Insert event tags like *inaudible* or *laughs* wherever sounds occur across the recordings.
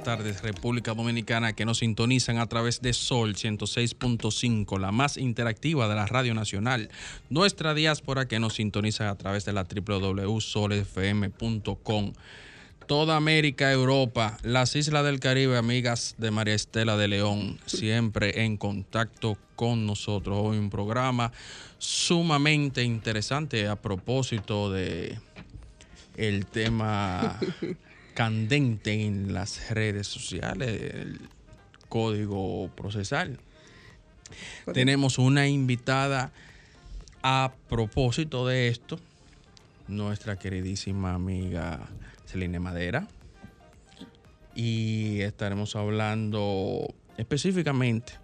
Tardes, República Dominicana, que nos sintonizan a través de Sol 106.5, la más interactiva de la Radio Nacional. Nuestra diáspora que nos sintoniza a través de la www.solfm.com. Toda América, Europa, las islas del Caribe, amigas de María Estela de León, siempre en contacto con nosotros. Hoy un programa sumamente interesante a propósito de el tema *laughs* candente en las redes sociales, el código procesal. Tenemos una invitada a propósito de esto, nuestra queridísima amiga Celine Madera. Y estaremos hablando específicamente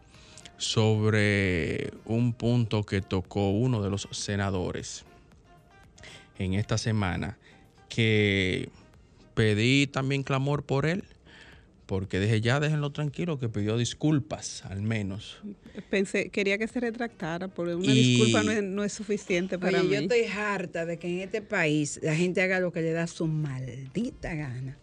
sobre un punto que tocó uno de los senadores en esta semana, que pedí también clamor por él, porque dije ya déjenlo tranquilo, que pidió disculpas al menos. Pensé, quería que se retractara, porque una Y- disculpa no es, no es suficiente para Oye, mí. yo estoy harta de que en este país la gente haga lo que le da su maldita gana.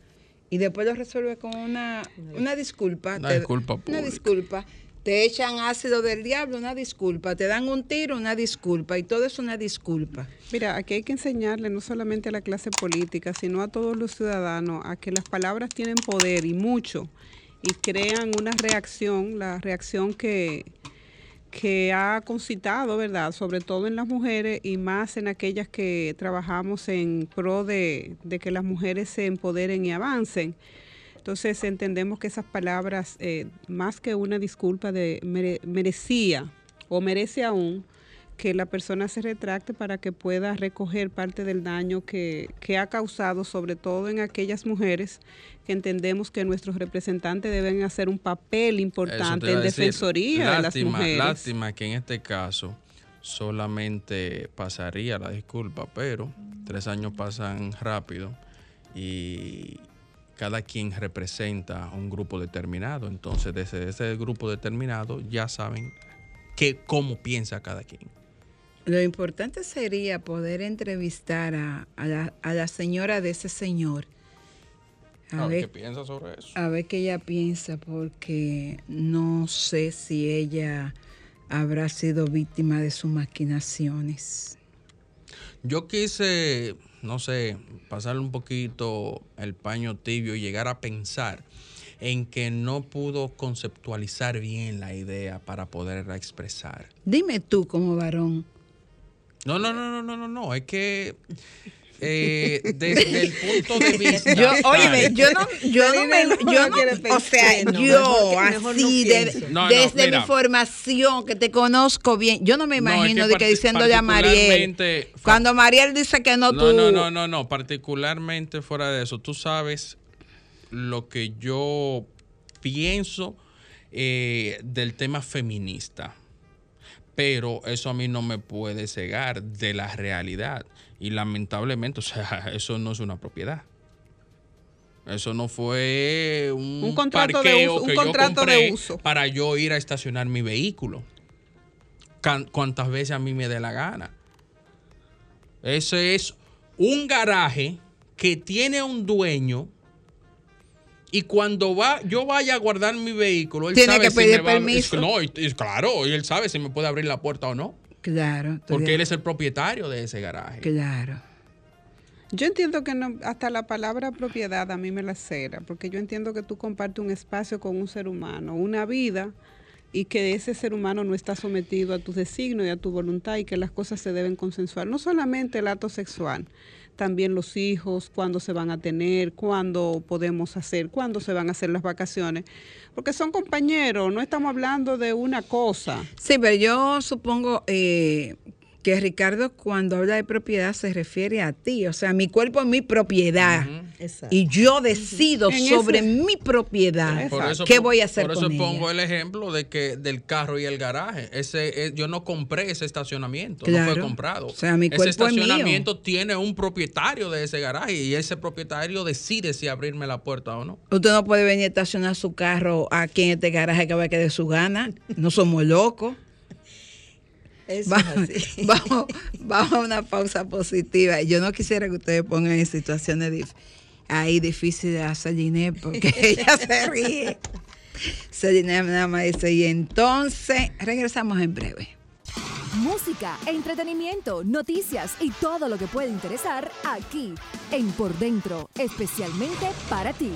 Y después lo resuelve con una, una disculpa. Una disculpa Una disculpa. Te echan ácido del diablo, una disculpa. Te dan un tiro, una disculpa. Y todo es una disculpa. Mira, aquí hay que enseñarle no solamente a la clase política, sino a todos los ciudadanos a que las palabras tienen poder y mucho y crean una reacción, la reacción que, que ha concitado, ¿verdad? Sobre todo en las mujeres y más en aquellas que trabajamos en pro de, de que las mujeres se empoderen y avancen. Entonces entendemos que esas palabras, eh, más que una disculpa, de mere- merecía o merece aún que la persona se retracte para que pueda recoger parte del daño que, que ha causado, sobre todo en aquellas mujeres que entendemos que nuestros representantes deben hacer un papel importante en decir. defensoría de las Lástima, mujeres. Lástima que en este caso solamente pasaría la disculpa, pero tres años pasan rápido y cada quien representa un grupo determinado. Entonces, desde ese grupo determinado ya saben que, cómo piensa cada quien. Lo importante sería poder entrevistar a, a la, a la señora de ese señor. A ver qué piensa sobre eso. A ver qué ella piensa, porque no sé si ella habrá sido víctima de sus maquinaciones. Yo quise, no sé, pasarle un poquito el paño tibio y llegar a pensar en que no pudo conceptualizar bien la idea para poderla expresar. Dime tú como varón. No, no, no, no, no, no, no, es que eh, desde el punto de *laughs* vista... Yo, óyeme, yo no, yo no me, yo no o sea, yo así, de- piense. No, no, desde mira. mi formación, que te conozco bien, yo no me No, es imagino que de que diciéndole a Mariel, cuando Mariel dice que no, tú, No, no, no, no, no, particularmente fuera de eso. Tú sabes lo que yo pienso eh, del tema feminista, pero eso a mí no me puede cegar de la realidad. Y lamentablemente, o sea, *laughs* eso no es una propiedad. Eso no fue un, Un contrato de uso, un que yo contrato de uso. para yo ir a estacionar mi vehículo. Cuantas veces a mí me dé la gana. Ese es un garaje que tiene un dueño y cuando va, yo vaya a guardar mi vehículo, él Tiene sabe que si pedir me va- permiso. no, y- y claro, y él sabe si me puede abrir la puerta o no, Claro, porque él es el propietario de ese garaje. claro. Yo entiendo que no, hasta la palabra propiedad a mí me la cera, porque yo entiendo que tú compartes un espacio con un ser humano, una vida, y que ese ser humano no está sometido a tus designios y a tu voluntad y que las cosas se deben consensuar. No solamente el acto sexual, también los hijos, cuándo se van a tener, cuándo podemos hacer, cuándo se van a hacer las vacaciones, porque son compañeros, no estamos hablando de una cosa. Sí, pero yo supongo eh, que Ricardo cuando habla de propiedad se refiere a ti, o sea, mi cuerpo es mi propiedad y yo decido sobre ese- mi propiedad Por eso qué voy a hacer Por eso con pongo ella. el ejemplo de que del carro y el garaje. Ese, yo no compré ese estacionamiento, no fue comprado. O sea, mi ese cuerpo es mío. estacionamiento tiene un propietario de ese garaje y ese propietario decide si abrirme la puerta o no. Usted no puede venir a estacionar su carro aquí en este garaje que va a quedar de su gana. No somos locos. Eso Vamos, *laughs* vamos, vamos a una pausa positiva. Yo no quisiera que ustedes pongan en situaciones dif- ahí difíciles a Celine porque *laughs* ella se ríe. Celine nada más dice, y entonces regresamos en breve. Música, entretenimiento, noticias y todo lo que puede interesar aquí en Por Dentro, especialmente para ti.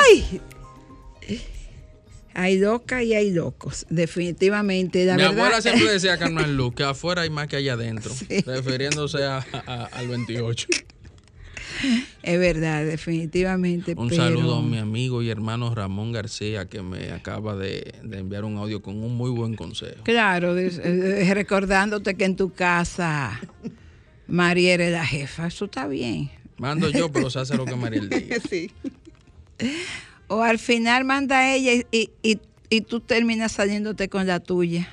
¡Ay! Hay locas y hay locos, definitivamente. La Mi verdad, abuela siempre decía *laughs* Carmen Luz que afuera hay más que allá adentro, refiriéndose a- a- al 28. es verdad, definitivamente. Un pero- saludo a mi amigo y hermano Ramón García que me acaba de, de enviar un audio con un muy buen consejo. Claro, de- eh, recordándote que en tu casa María eres la jefa, eso está bien. Mando yo, pero se hace lo que Mariel diga. *laughs* Sí. O al final manda ella y, y- y- tú terminas saliéndote con la tuya.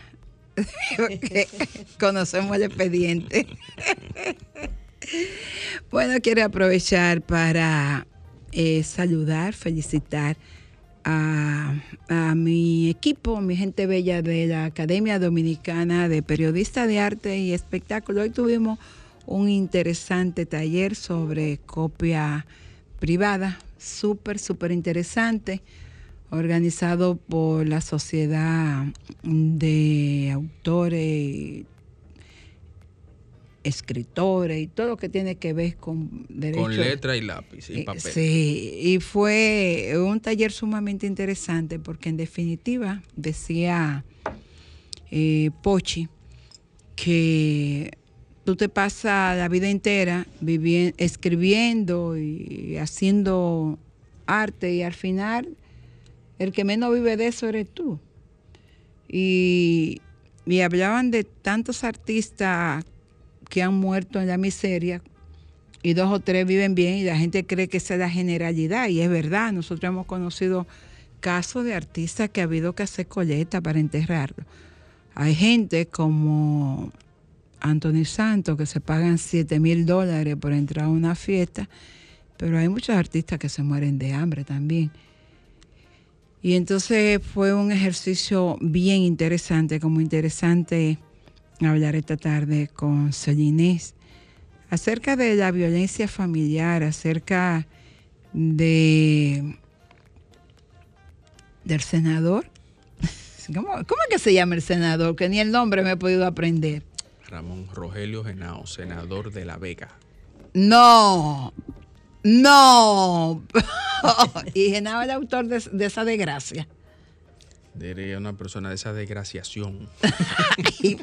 *laughs* Conocemos el expediente. *laughs* bueno, quiero aprovechar para eh, saludar, felicitar a, a mi equipo, mi gente bella de la Academia Dominicana de Periodistas de Arte y Espectáculo. Hoy tuvimos un interesante taller sobre copia privada, súper, súper interesante, organizado por la Sociedad de Autores, Escritores y todo lo que tiene que ver con derecho. Con letra y lápiz y Eh, papel. Sí, y fue un taller sumamente interesante porque en definitiva decía eh, Pochi que tú te pasas la vida entera viviendo, escribiendo y haciendo arte y al final el que menos vive de eso eres tú. Y, y hablaban de tantos artistas que han muerto en la miseria y dos o tres viven bien y la gente cree que esa es la generalidad y es verdad, nosotros hemos conocido casos de artistas que ha habido que hacer coleta para enterrarlo. Hay gente como Anthony Santos que se pagan 7 mil dólares por entrar a una fiesta, pero hay muchos artistas que se mueren de hambre también. Y entonces fue un ejercicio bien interesante, como interesante hablar esta tarde con Solinés acerca de la violencia familiar, acerca de del senador. *laughs* ¿Cómo, cómo es que se llama el senador? Que ni el nombre me he podido aprender. Ramón Rogelio Genao, senador de La Vega. No, no. *laughs* y Genao el autor de, de esa desgracia. Diría una persona de esa desgraciación. *laughs*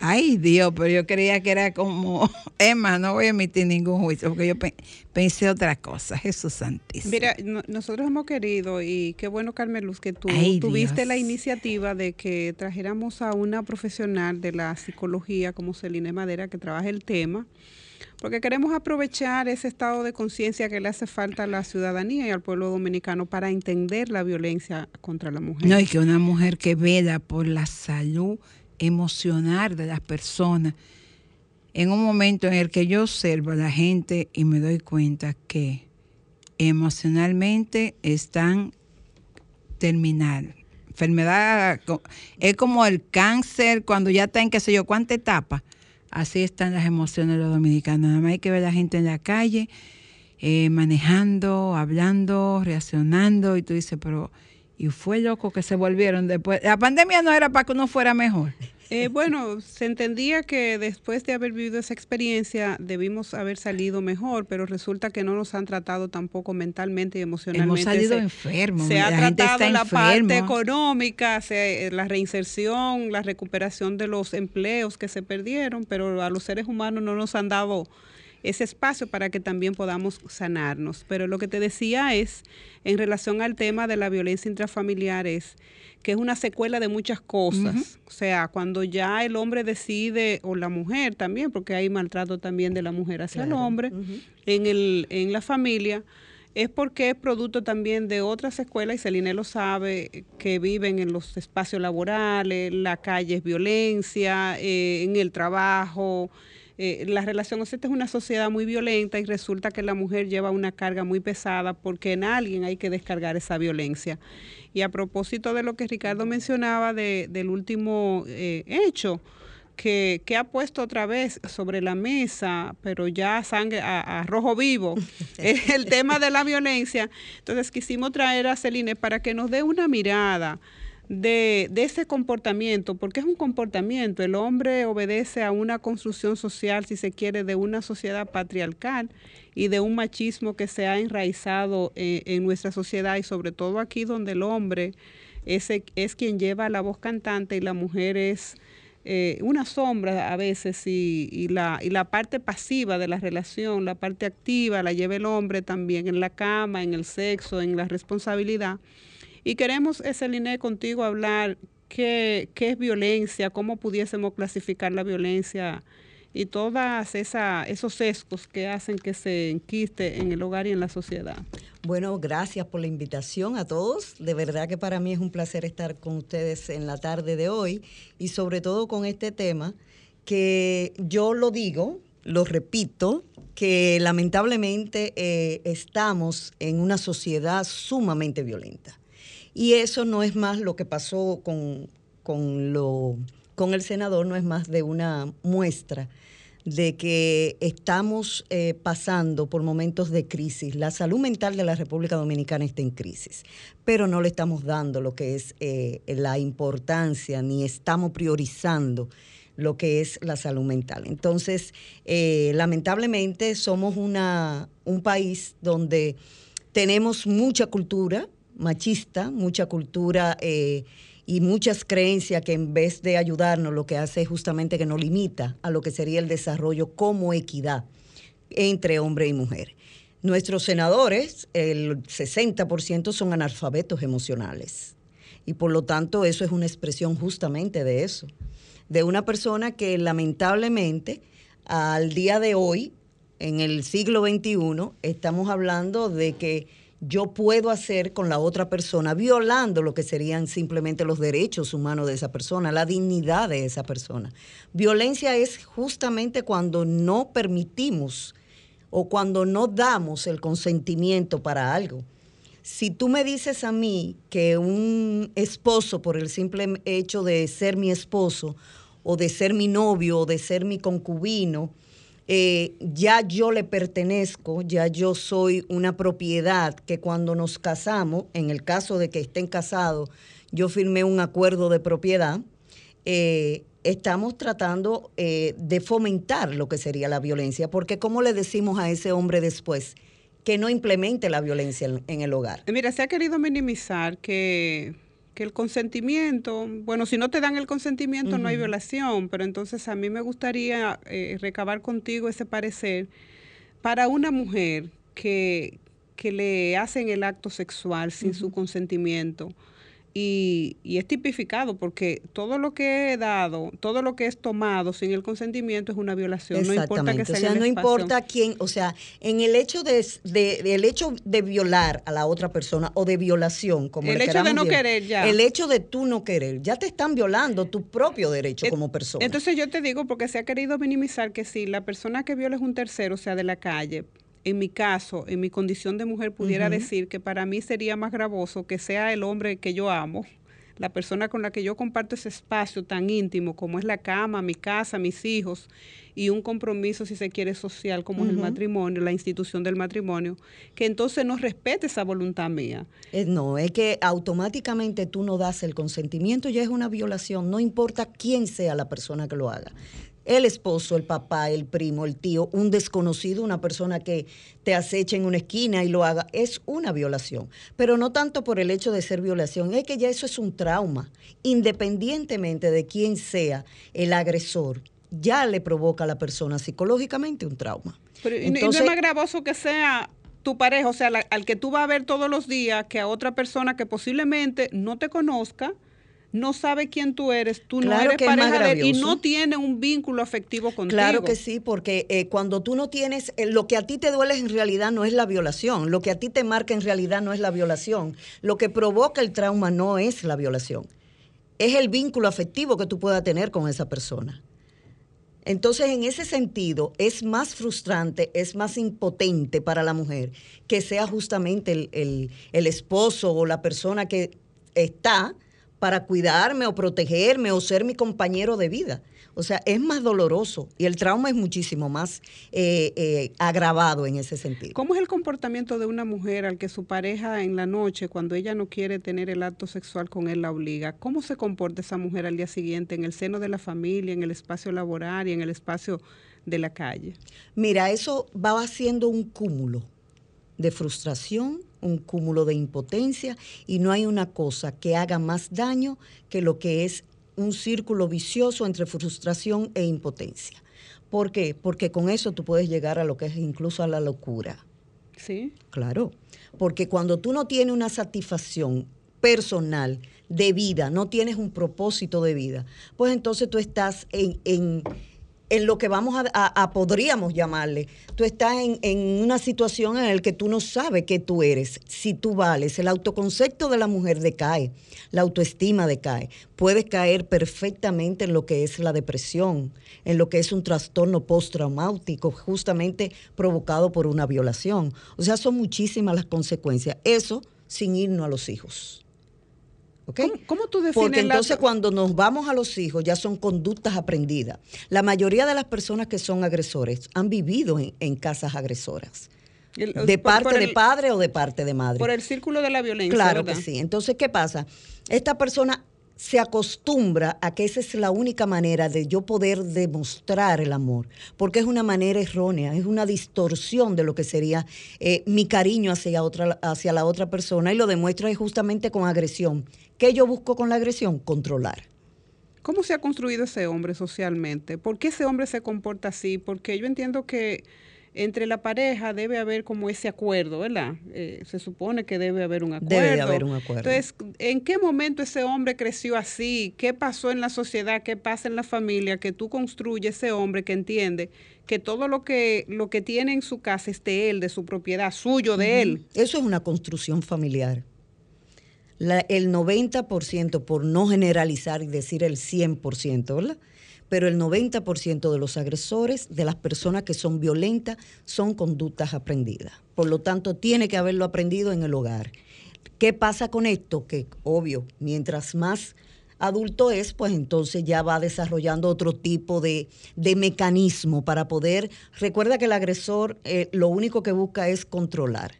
Ay, Dios, pero yo creía que era como, Emma, no voy a emitir ningún juicio, porque yo pe- pensé otra cosa, Jesús Santísimo. Mira, no- nosotros hemos querido, y qué bueno, Carmen Luz, que tú Ay, tuviste Dios. la iniciativa de que trajéramos a una profesional de la psicología como Celine Madera que trabaja el tema, porque queremos aprovechar ese estado de conciencia que le hace falta a la ciudadanía y al pueblo dominicano para entender la violencia contra la mujer. No, y que una mujer que vela por la salud emocional de las personas, en un momento en el que yo observo a la gente y me doy cuenta que emocionalmente están terminal. Enfermedad es como el cáncer cuando ya está en qué sé yo cuánta etapa. Así están las emociones de los dominicanos. Nada más hay que ver a la gente en la calle eh, manejando, hablando, reaccionando y tú dices, pero y fue loco que se volvieron después. La pandemia no era para que uno fuera mejor. Eh, bueno, se entendía que después de haber vivido esa experiencia debimos haber salido mejor, pero resulta que no nos han tratado tampoco mentalmente y emocionalmente. Hemos salido se, enfermos. Se ha gente tratado está la parte económica, se- la reinserción, la recuperación de los empleos que se perdieron, pero a los seres humanos no nos han dado ese espacio para que también podamos sanarnos. Pero lo que te decía es, en relación al tema de la violencia intrafamiliar, es que es una secuela de muchas cosas. O sea, cuando ya el hombre decide, o la mujer también, porque hay maltrato también de la mujer hacia el hombre, en, el, en la familia, es porque es producto también de otras escuelas, y Celine lo sabe, que viven en los espacios laborales, la calle es violencia, eh, en el trabajo, eh, la relación, o sea, esta es una sociedad muy violenta y resulta que la mujer lleva una carga muy pesada porque en alguien hay que descargar esa violencia. Y a propósito de lo que Ricardo mencionaba de- del último eh, hecho, que, que ha puesto otra vez sobre la mesa, pero ya sangre a, a rojo vivo, es *laughs* el tema de la violencia. Entonces quisimos traer a Celine para que nos dé una mirada de, de ese comportamiento, porque es un comportamiento. El hombre obedece a una construcción social, si se quiere, de una sociedad patriarcal y de un machismo que se ha enraizado eh, en nuestra sociedad y sobre todo aquí donde el hombre es, es quien lleva la voz cantante y la mujer es eh, una sombra a veces y, y la, y la parte pasiva de la relación, la parte activa la lleva el hombre también en la cama, en el sexo, en la responsabilidad. Y queremos, Celine, contigo hablar qué, qué es violencia, cómo pudiésemos clasificar la violencia y todas esa, esos sesgos que hacen que se enquiste en el hogar y en la sociedad. Bueno, gracias por la invitación a todos. De verdad que para mí es un placer estar con ustedes en la tarde de hoy y sobre todo con este tema que yo lo digo, lo repito, que lamentablemente eh, estamos en una sociedad sumamente violenta. Y eso no es más lo que pasó con, con, lo, con el senador, no es más de una muestra de que estamos eh, pasando por momentos de crisis. La salud mental de la República Dominicana está en crisis, pero no le estamos dando lo que es eh, la importancia, ni estamos priorizando lo que es la salud mental. Entonces, eh, lamentablemente somos una, un país donde tenemos mucha cultura machista, mucha cultura eh, y muchas creencias que en vez de ayudarnos lo que hace es justamente que nos limita a lo que sería el desarrollo como equidad entre hombre y mujer. Nuestros senadores, el 60% son analfabetos emocionales y por lo tanto eso es una expresión justamente de eso, de una persona que lamentablemente al día de hoy, en el siglo XXI, estamos hablando de que yo puedo hacer con la otra persona, violando lo que serían simplemente los derechos humanos de esa persona, la dignidad de esa persona. Violencia es justamente cuando no permitimos o cuando no damos el consentimiento para algo. Si tú me dices a mí que un esposo, por el simple hecho de ser mi esposo, o de ser mi novio, o de ser mi concubino, eh, ya yo le pertenezco, ya yo soy una propiedad que cuando nos casamos, en el caso de que estén casados, yo firmé un acuerdo de propiedad, eh, estamos tratando eh, de fomentar lo que sería la violencia, porque ¿cómo le decimos a ese hombre después que no implemente la violencia en, en el hogar? Mira, se ha querido minimizar que, que, el consentimiento, bueno, si no te dan el consentimiento uh -huh. no hay violación, pero entonces a mí me gustaría eh, recabar contigo ese parecer para una mujer que, que le hacen el acto sexual sin uh -huh. su consentimiento. Y, y, es tipificado porque todo lo que he dado, todo lo que es tomado sin el consentimiento es una violación. No importa que sea o sea, no importa quién, o sea, en el hecho de, de, el hecho de violar a la otra persona o de violación, como el le hecho de no querer ya. El hecho de tú no querer, ya te están violando tu propio derecho como persona. Entonces yo te digo porque se ha querido minimizar que si la persona que viola es un tercero, o sea, de la calle, en mi caso, en mi condición de mujer, pudiera uh -huh. decir que para mí sería más gravoso que sea el hombre que yo amo, la persona con la que yo comparto ese espacio tan íntimo como es la cama, mi casa, mis hijos y un compromiso, si se quiere, social como es el matrimonio, la institución del matrimonio, que entonces no respete esa voluntad mía. Eh, No, es que automáticamente tú no das el consentimiento, ya es una violación, no importa quién sea la persona que lo haga. El esposo, el papá, el primo, el tío, un desconocido, una persona que te acecha en una esquina y lo haga, es una violación. Pero no tanto por el hecho de ser violación, es que ya eso es un trauma. Independientemente de quién sea el agresor, ya le provoca a la persona psicológicamente un trauma. Pero, y no- y Entonces- no es más gravoso que sea tu pareja, o sea, la- al que tú vas a ver todos los días, que a otra persona que posiblemente no te conozca, no sabe quién tú eres, tú no eres pareja de él y no tiene un vínculo afectivo contigo. Claro que sí, porque eh, cuando tú no tienes, eh, lo que a ti te duele en realidad no es la violación, lo que a ti te marca en realidad no es la violación, lo que provoca el trauma no es la violación, es el vínculo afectivo que tú puedas tener con esa persona. Entonces, en ese sentido, es más frustrante, es más impotente para la mujer que sea justamente el, el- el esposo o la persona que está para cuidarme o protegerme o ser mi compañero de vida. O sea, es más doloroso y el trauma es muchísimo más eh, eh, agravado en ese sentido. ¿Cómo es el comportamiento de una mujer al que su pareja en la noche, cuando ella no quiere tener el acto sexual con él, la obliga? ¿Cómo se comporta esa mujer al día siguiente en el seno de la familia, en el espacio laboral y en el espacio de la calle? Mira, eso va haciendo un cúmulo de frustración, un cúmulo de impotencia y no hay una cosa que haga más daño que lo que es un círculo vicioso entre frustración e impotencia. ¿Por qué? Porque con eso tú puedes llegar a lo que es incluso a la locura. Sí. Claro, porque cuando tú no tienes una satisfacción personal de vida, no tienes un propósito de vida, pues entonces tú estás en, en- en lo que vamos a, podríamos llamarle, tú estás en, en una situación en la que tú no sabes qué tú eres, si tú vales, el autoconcepto de la mujer decae, la autoestima decae, puedes caer perfectamente en lo que es la depresión, en lo que es un trastorno postraumático justamente provocado por una violación. O sea, son muchísimas las consecuencias. Eso sin irnos a los hijos. ¿Cómo, cómo tú defines Porque la- entonces cuando nos vamos a los hijos ya son conductas aprendidas. La mayoría de las personas que son agresores han vivido en, en casas agresoras. el- De por- parte por de padre o de parte de madre. Por el círculo de la violencia. Claro ¿verdad? que sí. Entonces, ¿qué pasa? Esta persona se acostumbra a que esa es la única manera de yo poder demostrar el amor, porque es una manera errónea, es una distorsión de lo que sería eh, mi cariño hacia, otra, hacia la otra persona y lo demuestra justamente con agresión. ¿Qué yo busco con la agresión? Controlar. ¿Cómo se ha construido ese hombre socialmente? ¿Por qué ese hombre se comporta así? Porque yo entiendo que entre la pareja debe haber como ese acuerdo, ¿verdad? Eh, se supone que debe haber un acuerdo. Debe de haber un acuerdo. Entonces, ¿en qué momento ese hombre creció así? ¿Qué pasó en la sociedad? ¿Qué pasa en la familia? Que tú construyes ese hombre que entiende que todo lo que, lo que tiene en su casa es de él, de su propiedad, suyo, de él. Eso es una construcción familiar. La- el 90%, por no generalizar y decir el 100%, ¿verdad? Pero el 90% de los agresores, de las personas que son violentas, son conductas aprendidas. Por lo tanto, tiene que haberlo aprendido en el hogar. ¿Qué pasa con esto? Que, obvio, mientras más adulto es, pues entonces ya va desarrollando otro tipo de, de mecanismo para poder... Recuerda que el agresor eh, lo único que busca es controlar.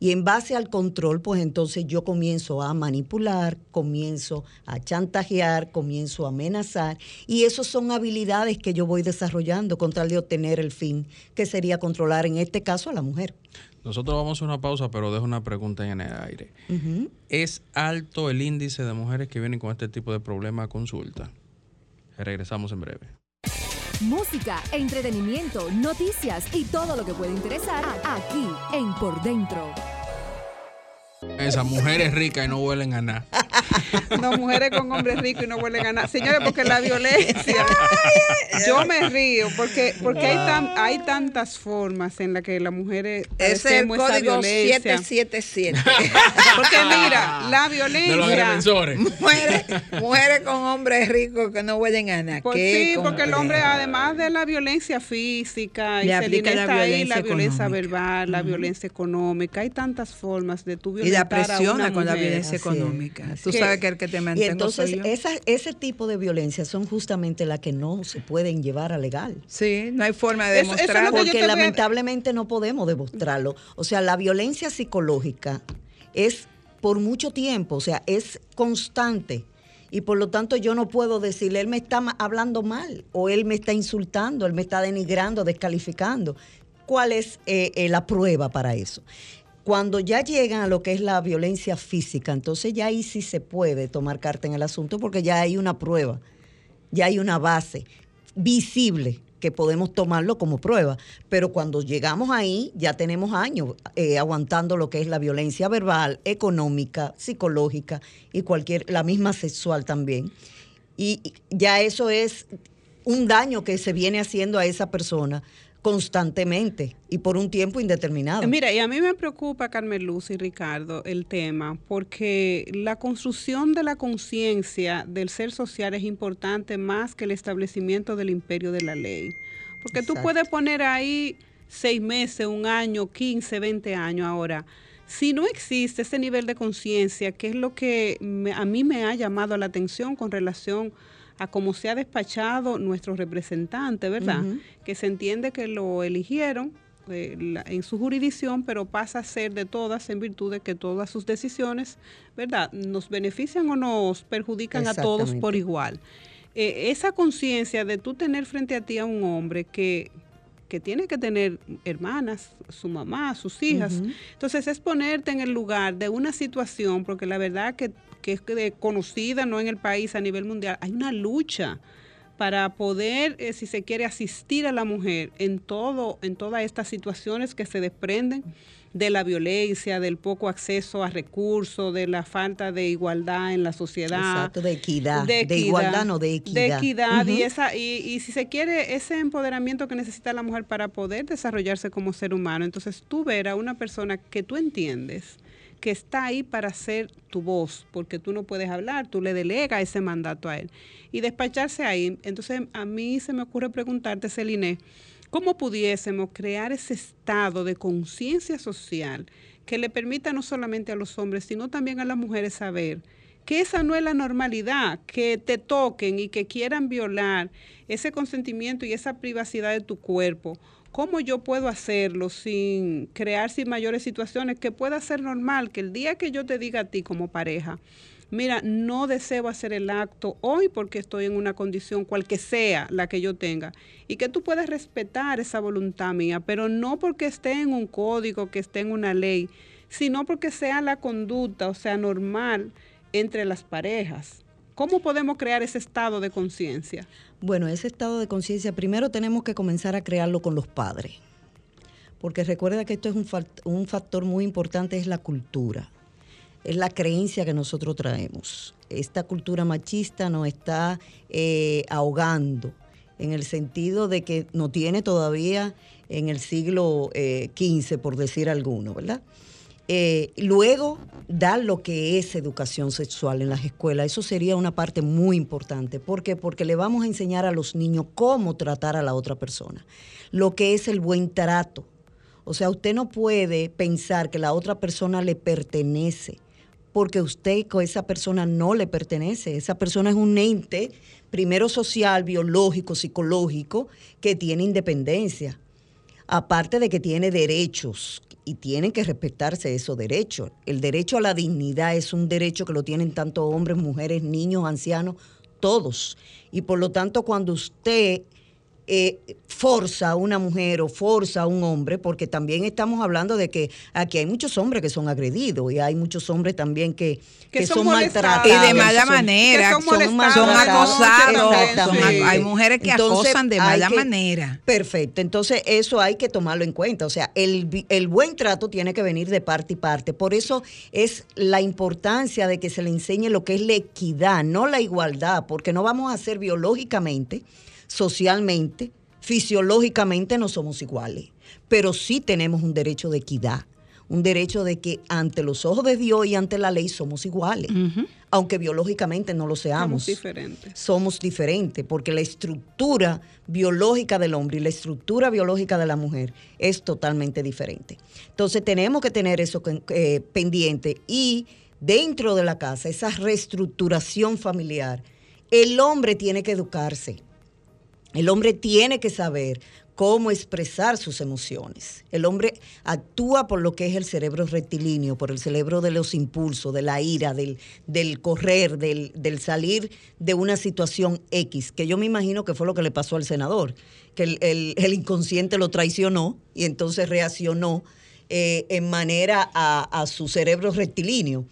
Y en base al control, pues entonces yo comienzo a manipular, comienzo a chantajear, comienzo a amenazar. Y esas son habilidades que yo voy desarrollando con tal de obtener el fin, que sería controlar en este caso a la mujer. Nosotros vamos a una pausa, pero dejo una pregunta en el aire. ¿Es alto el índice de mujeres que vienen con este tipo de problema a consulta? Regresamos en breve. Música, entretenimiento, noticias y todo lo que puede interesar aquí en Por Dentro. Esas mujeres ricas y no huelen a nada. *laughs* No, mujeres con hombres ricos y no vuelven a ganar. Señores, porque la violencia. *laughs* Yo me río porque porque hay tan hay tantas formas en las que las mujeres Ese es el código violencia. 777. *laughs* Porque mira, la De los violencia. mujeres, mujeres con hombres ricos que no huelen a nada. Por- Qué sí, porque el hombre, además de la violencia física, y Le Celina aplica la está ahí, violencia la violencia verbal, la violencia económica, hay tantas formas de tu Y violentar la a presiona una con la violencia Así económica. Tú sabes que el que te Y mantengo entonces soy yo. esa- ese tipo de violencia son justamente las que no se pueden llevar a legal. Sí, no hay forma de Eso- eso es lo demostrarlo. Porque a- lamentablemente no podemos demostrarlo. O sea, la violencia psicológica es por mucho tiempo, o sea, es constante. Y por lo tanto yo no puedo decirle, él me está hablando mal, o él me está insultando, él me está denigrando, descalificando. ¿Cuál es eh, eh, la prueba para eso? Cuando ya llegan a lo que es la violencia física, entonces ya ahí sí se puede tomar carta en el asunto porque ya hay una prueba, ya hay una base visible que podemos tomarlo como prueba. Pero cuando llegamos ahí, ya tenemos años eh, aguantando lo que es la violencia verbal, económica, psicológica y cualquier, la misma sexual también. Y ya eso es un daño que se viene haciendo a esa persona constantemente y por un tiempo indeterminado. Mira, y a mí me preocupa, Carmen Luz y Ricardo, el tema, porque la construcción de la conciencia del ser social es importante más que el establecimiento del imperio de la ley. Porque tú Exacto. puedes poner ahí seis meses, un año, 15, 20 años ahora. Si no existe ese nivel de conciencia, que es lo que me- a mí me ha llamado la atención con relación a cómo se ha despachado nuestro representante, ¿verdad? Que se entiende que lo eligieron eh, la- en su jurisdicción, pero pasa a ser de todas en virtud de que todas sus decisiones, ¿verdad? Nos benefician o nos perjudican a todos por igual. Eh, esa conciencia de tú tener frente a ti a un hombre que, que tiene que tener hermanas, su mamá, sus hijas. Entonces es ponerte en el lugar de una situación, porque la verdad que, que es de- conocida no en el país, a nivel mundial, hay una lucha para poder, eh, si se quiere, asistir a la mujer en todo, en todas estas situaciones que se desprenden de la violencia, del poco acceso a recursos, de la falta de igualdad en la sociedad. Exacto, de equidad, de, equidad, igualdad, no de equidad. De equidad y, esa, y, y si se quiere, ese empoderamiento que necesita la mujer para poder desarrollarse como ser humano. Entonces tú ver a una persona que tú entiendes que está ahí para ser tu voz, porque tú no puedes hablar, tú le delegas ese mandato a él. Y despacharse ahí. Entonces a mí se me ocurre preguntarte, Celine, ¿cómo pudiésemos crear ese estado de conciencia social que le permita no solamente a los hombres, sino también a las mujeres saber que esa no es la normalidad, que te toquen y que quieran violar ese consentimiento y esa privacidad de tu cuerpo. ¿Cómo yo puedo hacerlo sin crear sin mayores situaciones que pueda ser normal? Que el día que yo te diga a ti como pareja, mira, no deseo hacer el acto hoy porque estoy en una condición cual que sea la que yo tenga y que tú puedas respetar esa voluntad mía, pero no porque esté en un código, que esté en una ley, sino porque sea la conducta, o sea, normal entre las parejas. ¿Cómo podemos crear ese estado de conciencia? Bueno, ese estado de conciencia primero tenemos que comenzar a crearlo con los padres. Porque recuerda que esto es un, un factor muy importante, es la cultura. Es la creencia que nosotros traemos. Esta cultura machista nos está eh, ahogando en el sentido de que no tiene todavía en el siglo eh, XV, por decir alguno, ¿verdad? Eh, luego, dar lo que es educación sexual en las escuelas, eso sería una parte muy importante. ¿Por qué? Porque le vamos a enseñar a los niños cómo tratar a la otra persona, lo que es el buen trato. O sea, usted no puede pensar que la otra persona le pertenece, porque usted con esa persona no le pertenece. Esa persona es un ente, primero social, biológico, psicológico, que tiene independencia aparte de que tiene derechos y tienen que respetarse esos derechos. El derecho a la dignidad es un derecho que lo tienen tanto hombres, mujeres, niños, ancianos, todos. Y por lo tanto, cuando usted eh, forza a una mujer o forza a un hombre, porque también estamos hablando de que aquí hay muchos hombres que son agredidos y hay muchos hombres también que, Que que son maltratados. Y de mala son- manera, que son son, acosados. Exactamente. hay mujeres que Entonces, acosan de mala que- manera. Perfecto, entonces eso hay que tomarlo en cuenta. O sea, el, el buen trato tiene que venir de parte y parte. Por eso es la importancia de que se le enseñe lo que es la equidad, no la igualdad, porque no vamos a ser biológicamente, socialmente, fisiológicamente no somos iguales, pero sí tenemos un derecho de equidad, un derecho de que ante los ojos de Dios y ante la ley somos iguales, aunque biológicamente no lo seamos Somos diferentes. somos diferentes, porque la estructura biológica del hombre y la estructura biológica de la mujer es totalmente diferente. Entonces tenemos que tener eso eh, pendiente y dentro de la casa, esa reestructuración familiar, el hombre tiene que educarse. El hombre tiene que saber cómo expresar sus emociones. El hombre actúa por lo que es el cerebro rectilíneo, por el cerebro de los impulsos, de la ira, del, del correr, del, del, salir de una situación X, que yo me imagino que fue lo que le pasó al senador, que el, el, inconsciente lo traicionó y entonces reaccionó eh, en manera a, a su cerebro rectilíneo.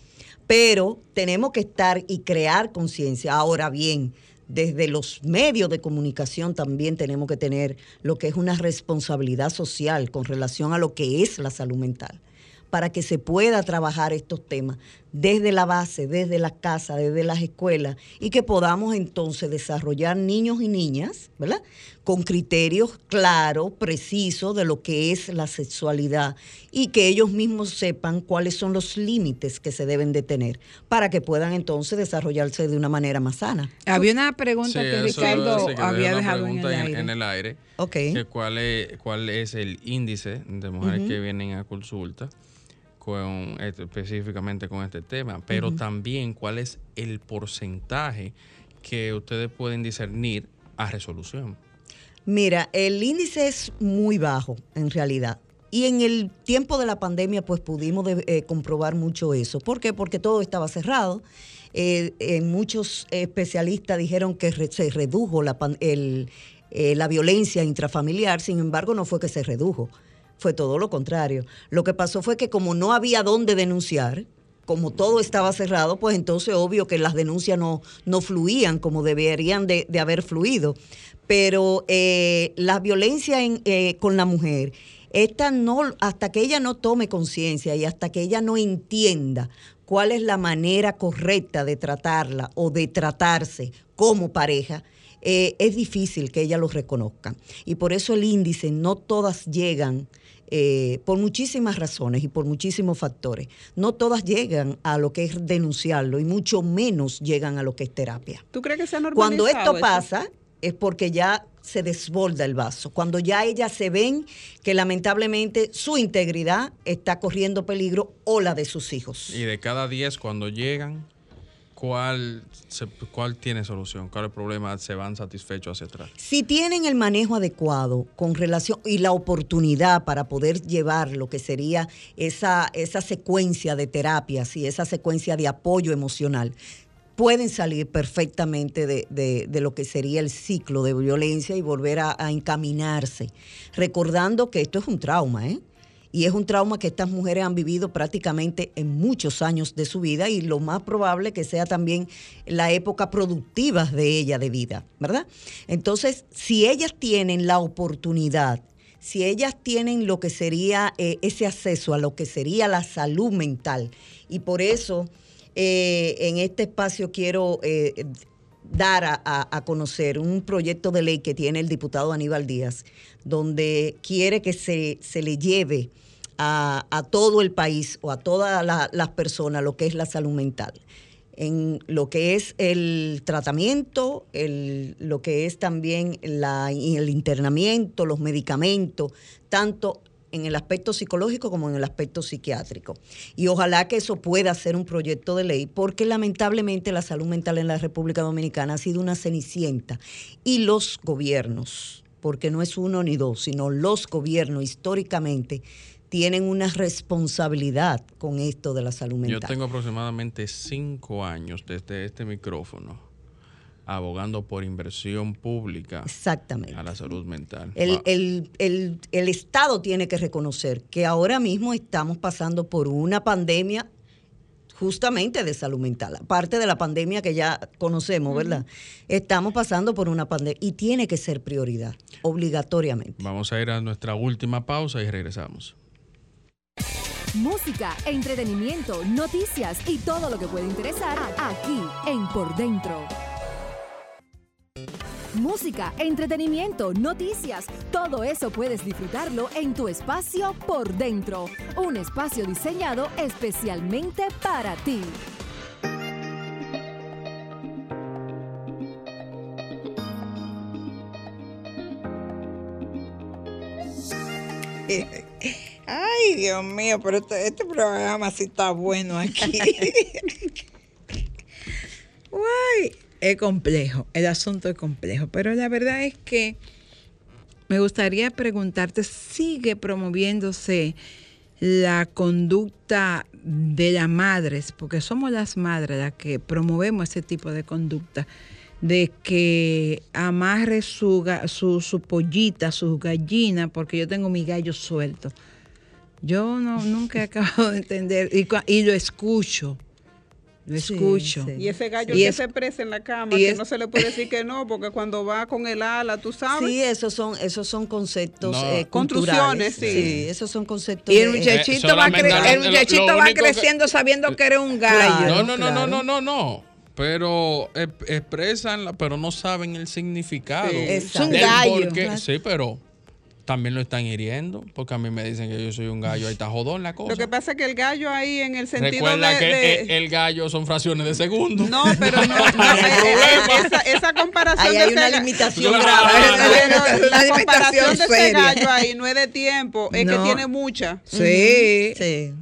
Pero tenemos que estar y crear conciencia. Ahora bien, desde los medios de comunicación también tenemos que tener lo que es una responsabilidad social con relación a lo que es la salud mental, para que se pueda trabajar estos temas desde la base, desde la casa, desde las escuelas, y que podamos entonces desarrollar niños y niñas, ¿verdad? Con criterios claros, precisos de lo que es la sexualidad y que ellos mismos sepan cuáles son los límites que se deben de tener para que puedan entonces desarrollarse de una manera más sana. Había una pregunta Sí, que Ricardo sí, que había dejado en el aire. en el aire, Ok. que cuál, es, ¿Cuál es el índice de mujeres que vienen a consulta con este- específicamente con este tema? Pero también cuál es el porcentaje que ustedes pueden discernir a resolución. Mira, el índice es muy bajo en realidad. Y en el tiempo de la pandemia, pues pudimos de- eh, comprobar mucho eso. ¿Por qué? Porque todo estaba cerrado. Eh, eh, muchos especialistas dijeron que re- se redujo la, el- la violencia intrafamiliar, sin embargo, no fue que se redujo, fue todo lo contrario. Lo que pasó fue que como no había dónde denunciar, como todo estaba cerrado, pues entonces obvio que las denuncias no, no fluían como deberían de, haber fluido. Pero eh, la violencia en, eh, con la mujer, esta no, hasta que ella no tome conciencia y hasta que ella no entienda cuál es la manera correcta de tratarla o de tratarse como pareja, eh, es difícil que ella lo reconozca. Y por eso el índice no todas llegan eh, por muchísimas razones y por muchísimos factores. No todas llegan a lo que es denunciarlo y mucho menos llegan a lo que es terapia. ¿Tú crees que se ha Cuando normalizado esto eso? pasa es porque ya se desborda el vaso. Cuando ya ellas se ven que lamentablemente su integridad está corriendo peligro o la de sus hijos. Y de cada 10 cuando llegan, ¿cuál, se- ¿cuál tiene solución? ¿Cuál problema se van satisfechos hacia atrás? Si tienen el manejo adecuado con relación y la oportunidad para poder llevar lo que sería esa, esa secuencia de terapias y esa secuencia de apoyo emocional, pueden salir perfectamente de, de- de lo que sería el ciclo de violencia y volver a, a encaminarse, recordando que esto es un trauma, ¿eh? Y es un trauma que estas mujeres han vivido prácticamente en muchos años de su vida y lo más probable que sea también la época productiva de ella de vida, ¿verdad? Entonces, si ellas tienen la oportunidad, si ellas tienen lo que sería eh, ese acceso a lo que sería la salud mental, y por eso eh, en este espacio quiero eh, dar a, a- conocer un proyecto de ley que tiene el diputado Aníbal Díaz, donde quiere que se, se le lleve a, a todo el país o a todas la- las personas lo que es la salud mental. En lo que es el tratamiento, el- lo que es también la- el internamiento, los medicamentos, tanto en el aspecto psicológico como en el aspecto psiquiátrico. Y ojalá que eso pueda ser un proyecto de ley, porque lamentablemente la salud mental en la República Dominicana ha sido una cenicienta. Y los gobiernos, porque no es uno ni dos, sino los gobiernos históricamente tienen una responsabilidad con esto de la salud mental. Yo tengo aproximadamente cinco años desde este micrófono abogando por inversión pública Exactamente. a la salud mental. El, Wow. el- el- el Estado tiene que reconocer que ahora mismo estamos pasando por una pandemia justamente de salud mental, aparte de la pandemia que ya conocemos, ¿verdad? Estamos pasando por una pandemia y tiene que ser prioridad, obligatoriamente. Vamos a ir a nuestra última pausa y regresamos. Música, entretenimiento, noticias y todo lo que puede interesar aquí en Por Dentro. Música, entretenimiento, noticias, todo eso puedes disfrutarlo en tu espacio Por Dentro, un espacio diseñado especialmente para ti. *laughs* Ay, Dios mío, pero este, este programa sí está bueno aquí. *laughs* Es complejo, el asunto es complejo, pero la verdad es que me gustaría preguntarte, ¿sigue promoviéndose la conducta de las madres? Porque somos las madres las que promovemos ese tipo de conducta, de que amarre su, su, su pollita, sus gallinas, porque yo tengo mi gallo suelto. Yo no, nunca he acabado de entender, y lo escucho, lo escucho. Y ese gallo Y que es- se presa en la cama, y que es- no se le puede decir que no, porque cuando va con el ala, tú sabes. Sí, esos son, esos son conceptos No. eh, Construcciones, sí. esos son conceptos. Y el de- muchachito, Eh, va, cre- lo- el muchachito lo va que- creciendo sabiendo que eres un gallo. No, no, no, no, no, no, no. Pero eh, expresan, pero no saben el significado. Sí. Es un gallo. Claro. Sí, pero también lo están hiriendo, porque a mí me dicen que yo soy un gallo, ahí está jodón la cosa. Lo que pasa es que el gallo ahí en el sentido Recuerda de, que de- eh, el gallo son fracciones de segundo. No, *laughs* pero no, no, eh, problema. esa, esa comparación Ahí de hay ese una ga- limitación Claro. grave. Pero *laughs* la Una comparación de ese gallo ahí no es de tiempo, es que No. tiene mucha. Sí. Sí.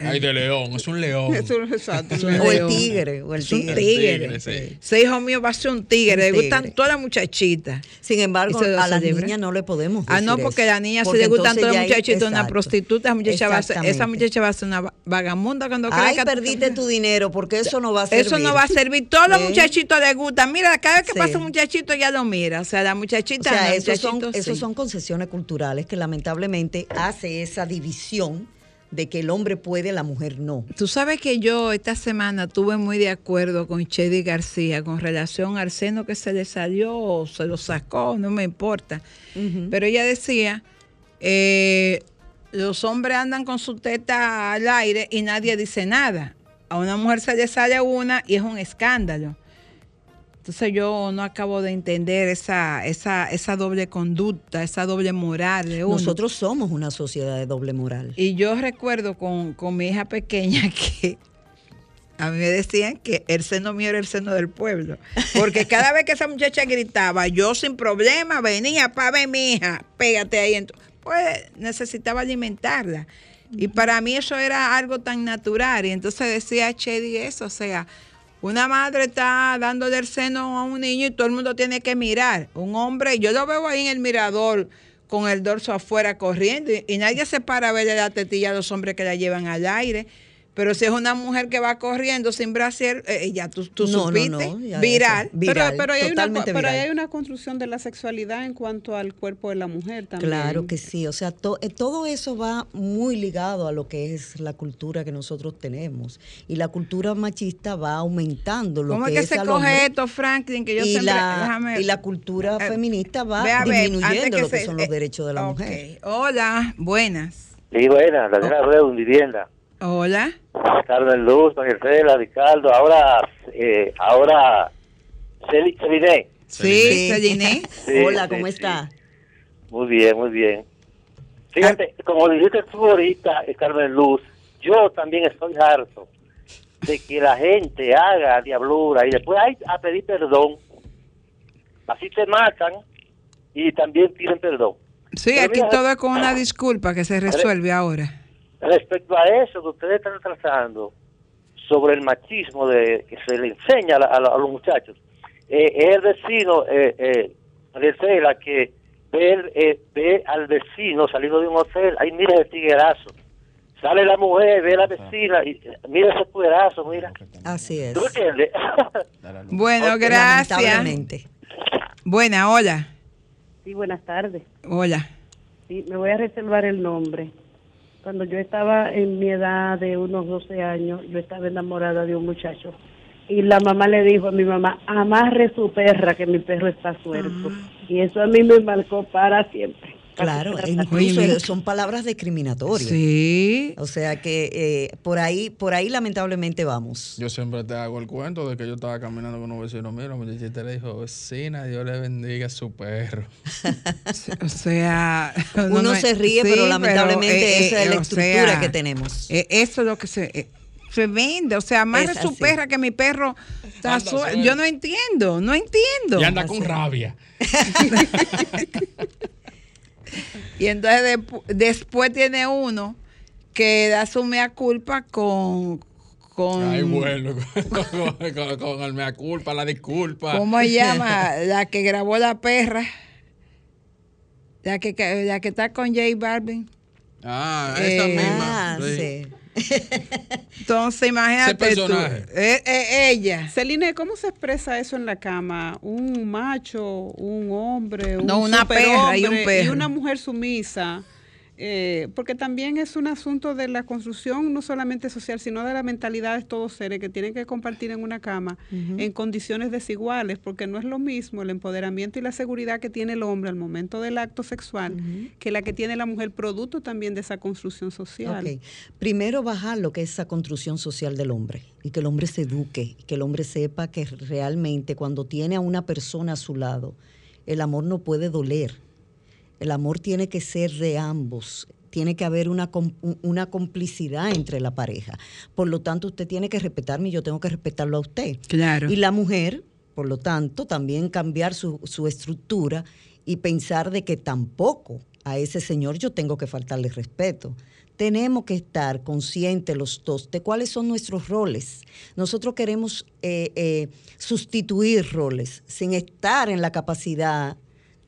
Ay, de león, es un león. Exacto. Es un O el tigre, o el Es un tigre. tigre. Tigre, sí. Ese hijo mío va a ser un tigre. Le gustan tigre. todas las muchachitas. Sin embargo, se a las celebra. niñas no le podemos Ah, no, decir porque a la niña si Porque le gustan todas las muchachitas, una prostituta, esa muchacha, va a ser, esa muchacha va a ser una va- vagamunda cuando Ay, crezca. perdiste tu dinero, porque eso no va a servir. Eso no va a servir. Todos los ¿Eh? muchachitos les gustan. Mira, cada vez que Sí. pasa un muchachito ya lo mira. O sea, la O muchachita. sea, no, esos son, esos sí. son concesiones culturales que lamentablemente hace esa división de que el hombre puede, la mujer no. Tú sabes que yo esta semana estuve muy de acuerdo con Chedi García con relación al seno que se le salió o se lo sacó, no me importa. Pero ella decía, eh, los hombres andan con su teta al aire y nadie dice nada. A una mujer se le sale una y es un escándalo. Entonces yo no acabo de entender esa, esa, esa doble conducta, esa doble moral de uno. Nosotros somos una sociedad de doble moral. Y yo recuerdo con, con mi hija pequeña *laughs* que a mí me decían que el seno mío era el seno del pueblo. Porque cada vez que esa muchacha gritaba, yo sin problema venía para ver mi hija, pégate ahí. Pues necesitaba alimentarla. Y para mí eso era algo tan natural. Y entonces decía Chedi eso, o sea, una madre está dándole el seno a un niño y todo el mundo tiene que mirar. Un hombre, yo lo veo ahí en el mirador con el dorso afuera corriendo y, nadie se para a verle la tetilla a los hombres que la llevan al aire. Pero si es una mujer que va corriendo sin brasier, eh, ya tú, tú No, no, supiste, no, ya viral. Viral, pero, pero, hay una, totalmente pero viral. hay una construcción de la sexualidad en cuanto al cuerpo de la mujer también. Claro que sí, o sea, to- eh, todo eso va muy ligado a lo que es la cultura que nosotros tenemos. Y la cultura machista va aumentando lo ¿Cómo que es que se coge hombre. esto, Franklin? Que yo y, siempre, la, déjame- y la cultura Eh, feminista va a ver, disminuyendo lo que se- son los eh, derechos de la mujer. Hola, buenas. Sí, buena, la de en vivienda. Hola. Carmen Luz, Marcela, Ricardo, ahora, eh, ahora, Celi- Celine. Sí, Celine. *laughs* Sí, Hola, ¿cómo sí. está? Muy bien, muy bien. Fíjate, como dijiste tú ahorita, eh, Carmen Luz, yo también estoy harto de que la gente haga diablura y después hay a pedir perdón. Así se matan y también piden perdón. Sí, Pero aquí mira, todo es con una disculpa que se resuelve ahora. Respecto a eso que ustedes están tratando sobre el machismo de que se le enseña a, la- a la- a los muchachos, eh, es el vecino, eh, eh, Maricela, que ve, el- eh, ve al vecino saliendo de un hotel, ahí mira ese tiguerazo. Sale la mujer, ve a la vecina, y eh, mira ese cuerazo, mira. Así es. ¿Tú entiendes? *laughs* Bueno, gracias. Buena, hola. Sí, buenas tardes. Hola. Sí, me voy a reservar el nombre. Cuando yo estaba en mi edad de unos 12 años, yo estaba enamorada de un muchacho. Y la mamá le dijo a mi mamá, amarre su perra, que mi perro está suelto. Y eso a mí me marcó para siempre. Claro, incluso Oye, son palabras discriminatorias. Sí. O sea que eh, por ahí, por ahí lamentablemente vamos. Yo siempre te hago el cuento de que yo estaba caminando con un vecino mío, la muchachita le dijo, vecina, Dios le bendiga a su perro. *laughs* O sea, Uno no- se ríe, sí, pero lamentablemente eh, esa es eh, la o estructura sea, que tenemos. eh, eso es lo que se, eh, se vende. O sea, amarre Es su perra que mi perro está. Yo no entiendo, no entiendo. Y anda con rabia. *laughs* *laughs* Y entonces después tiene uno que da su mea culpa con... con Ay, bueno, *laughs* con, con- con el mea culpa, la disculpa. ¿Cómo se *laughs* llama? La que grabó la perra. La que, que- la que está con J Balvin. Ah, esa Eh, misma. Ah, sí. sí. *laughs* Entonces, imagínate Ese tú. personaje. Eh, eh, ella. Celine, ¿cómo se expresa eso en la cama? Un macho, un hombre, un No, una perra y un perro. y una mujer sumisa. Eh, porque también es un asunto de la construcción, no solamente social, sino de la mentalidad de todos seres que tienen que compartir en una cama en condiciones desiguales, porque no es lo mismo el empoderamiento y la seguridad que tiene el hombre al momento del acto sexual que la que tiene la mujer, producto también de esa construcción social. Ok. Primero bajar lo que es esa construcción social del hombre y que el hombre se eduque, y que el hombre sepa que realmente cuando tiene a una persona a su lado, el amor no puede doler. El amor tiene que ser de ambos. Tiene que haber una, una complicidad entre la pareja. Por lo tanto, usted tiene que respetarme y yo tengo que respetarlo a usted. Claro. Y la mujer, por lo tanto, también cambiar su, su estructura y pensar de que tampoco a ese señor yo tengo que faltarle respeto. Tenemos que estar conscientes los dos de cuáles son nuestros roles. Nosotros queremos eh, eh, sustituir roles sin estar en la capacidad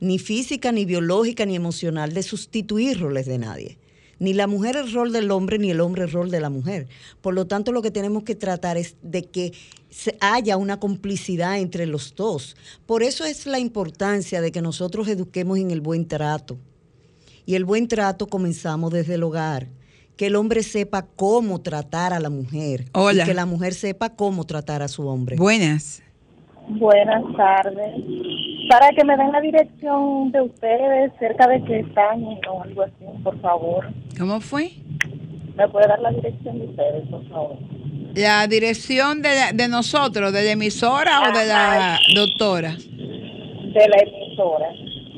ni física, ni biológica, ni emocional de sustituir roles de nadie. Ni la mujer el rol del hombre, ni el hombre el rol de la mujer. Por lo tanto, lo que tenemos que tratar es de que se- haya una complicidad entre los dos. Por eso es la importancia de que nosotros eduquemos en el buen trato. Y el buen trato comenzamos desde el hogar. Que el hombre sepa cómo tratar a la mujer. Hola. Y que la mujer sepa cómo tratar a su hombre. Buenas. Buenas tardes. Para que me den la dirección de ustedes, cerca de que están o algo así, por favor. ¿Cómo fue? ¿Me puede dar la dirección de ustedes, por favor? La dirección de, la- de nosotros, de la emisora o de la doctora. De la emisora.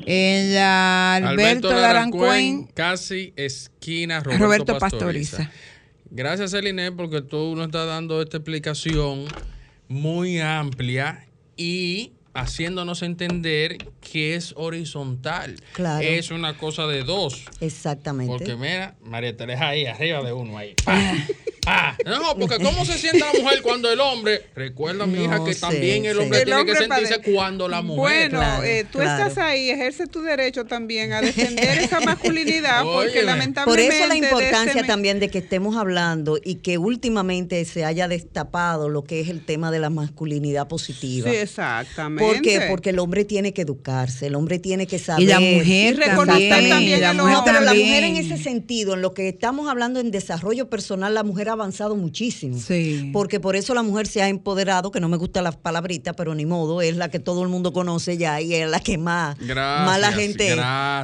En la Alberto, Alberto Larancuén. Casi esquina Roberto, Roberto Pastoriza. Pastoriza. Gracias, Celine, porque tú nos estás dando esta explicación muy amplia y haciéndonos entender que es horizontal. Claro. Es una cosa de dos. Exactamente. Porque mira, María Teresa ahí, arriba de uno ahí. *laughs* Pa. No, porque ¿cómo se siente la mujer cuando el hombre? Recuerda, mi hija, que sé, también el sí. hombre El tiene hombre que sentirse cuando la mujer. Bueno, Claro, eh, tú claro. estás ahí, ejerce tu derecho también a defender esa *laughs* masculinidad, porque Óyeme. Por lamentablemente. eso la de importancia también de que estemos hablando y que últimamente se haya destapado lo que es el tema de la masculinidad positiva. Sí, exactamente. ¿Por qué? Porque el hombre tiene que educarse, el hombre tiene que saber. Y la mujer Y reconocer también. también la el mujer No, pero la mujer en ese sentido, en lo que estamos hablando en desarrollo personal, la mujer ha avanzado muchísimo. Sí. Porque por eso la mujer se ha empoderado, que no me gusta la palabrita, pero ni modo, es la que todo el mundo conoce ya y es la que más, Gracias, más la gente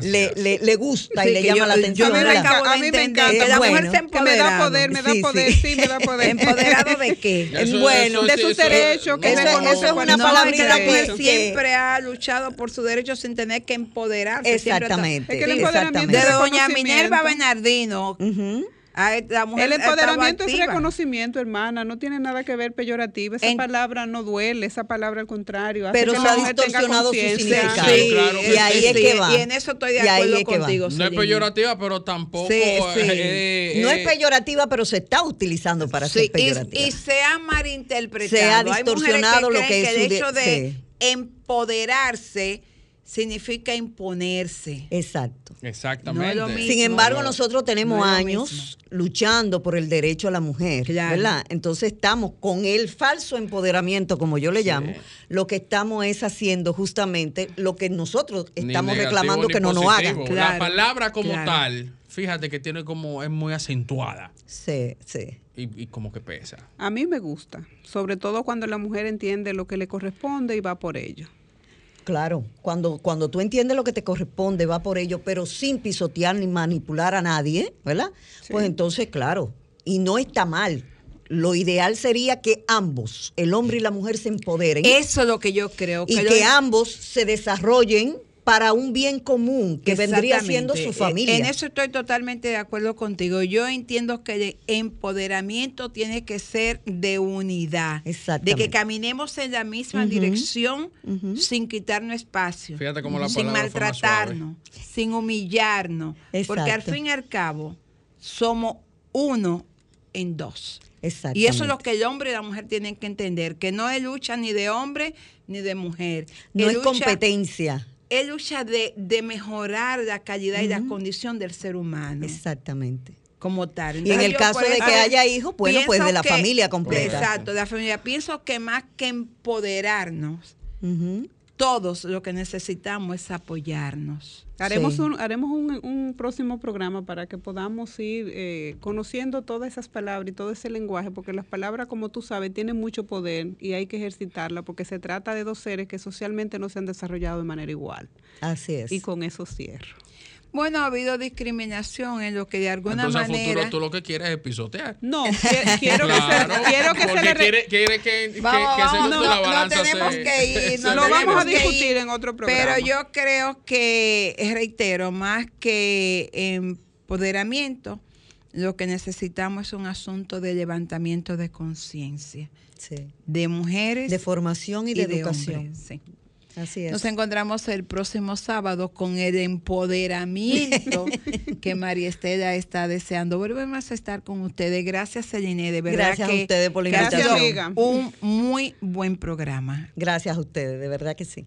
le, le- le gusta y le llama yo- la atención. yo me ¿verdad? acabo de A mí me entender encanta. que la Bueno, mujer se que me da empoderado. poder, me da Sí, poder, sí. sí, me da poder. ¿Empoderado de qué? *laughs* Eso- Bueno, de sus derechos, que eso- reconoce eso es una no, es que la palabrita mujer siempre ha luchado por sus derechos sin tener que empoderarse. Exactamente. Es que el sí, empoderamiento De exactamente. es doña. Minerva Bernardino. A la mujer El empoderamiento es reconocimiento, hermana, no tiene nada que ver peyorativo. Esa En- palabra no duele, esa palabra al contrario. hace Pero que se la ha mujer tenga distorsionado su conciencia. significado. Sí, Claro que y ahí sí. es que va. Y en eso estoy de Y acuerdo es que va. contigo. No es peyorativa, pero tampoco. Sí, sí. eh, No eh, es peyorativa, pero se está utilizando para Sí, ser y, peyorativa. y se ha malinterpretado. Se ha Hay mujeres distorsionado lo creen que es el su de- hecho de sí. empoderarse significa imponerse. Exacto. Exactamente. No es lo mismo. Sin embargo, No. nosotros tenemos No años luchando por el derecho a la mujer, Claro. ¿verdad? Entonces estamos con el falso empoderamiento, como yo le llamo, lo que estamos es haciendo justamente lo que nosotros estamos negativo reclamando que no nos hagan. Claro, la palabra como claro. tal, fíjate que tiene como, es muy acentuada Sí, sí. y, y como que pesa. A mí me gusta, sobre todo cuando la mujer entiende lo que le corresponde y va por ello. Claro, cuando, cuando tú entiendes lo que te corresponde, va por ello, pero sin pisotear ni manipular a nadie, ¿verdad? Pues entonces, claro, y no está mal. Lo ideal sería que ambos, el hombre y la mujer, se empoderen Eso es lo que yo creo. y que que lo- ambos se desarrollen para un bien común que vendría siendo su familia. En eso estoy totalmente de acuerdo contigo. Yo entiendo que el empoderamiento tiene que ser de unidad, de que caminemos en la misma dirección sin quitarnos espacio, Fíjate cómo la sin maltratarnos, sin humillarnos, porque al Exacto. fin y al cabo somos uno en dos. Y eso es lo que el hombre y la mujer tienen que entender, que no es lucha ni de hombre ni de mujer. No es lucha- competencia. Es lucha de, de mejorar la calidad y la condición del ser humano. Exactamente. Como tal. Y en el caso de eso que haya hijos, bueno, pues de la que- familia completa. Exacto, de la familia. Pienso que más que empoderarnos. Todos lo que necesitamos es apoyarnos. Haremos, Sí. un, haremos un, un próximo programa para que podamos ir eh, conociendo todas esas palabras y todo ese lenguaje, porque las palabras, como tú sabes, tienen mucho poder y hay que ejercitarla, porque se trata de dos seres que socialmente no se han desarrollado de manera igual. Así es. Y con eso cierro. Bueno, ha habido discriminación en lo que de alguna Entonces, a manera... futuro tú lo que quieres es pisotear. No, qui- quiero que se, quiero que se le quiere, quiere que, Vamos, vamos, de no, la no tenemos se- que ir, se no Lo vamos a discutir ir, en otro programa. Pero yo creo que, reitero, más que empoderamiento, lo que necesitamos es un asunto de levantamiento de conciencia Sí. de mujeres De formación y de educación. hombres, sí. Así es. Nos encontramos el próximo sábado con el empoderamiento *laughs* que María Estela está deseando. Volvemos a estar con ustedes. Gracias, Celine. De verdad Gracias a que ustedes por la invitación. Un muy buen programa. Gracias a ustedes, de verdad que sí.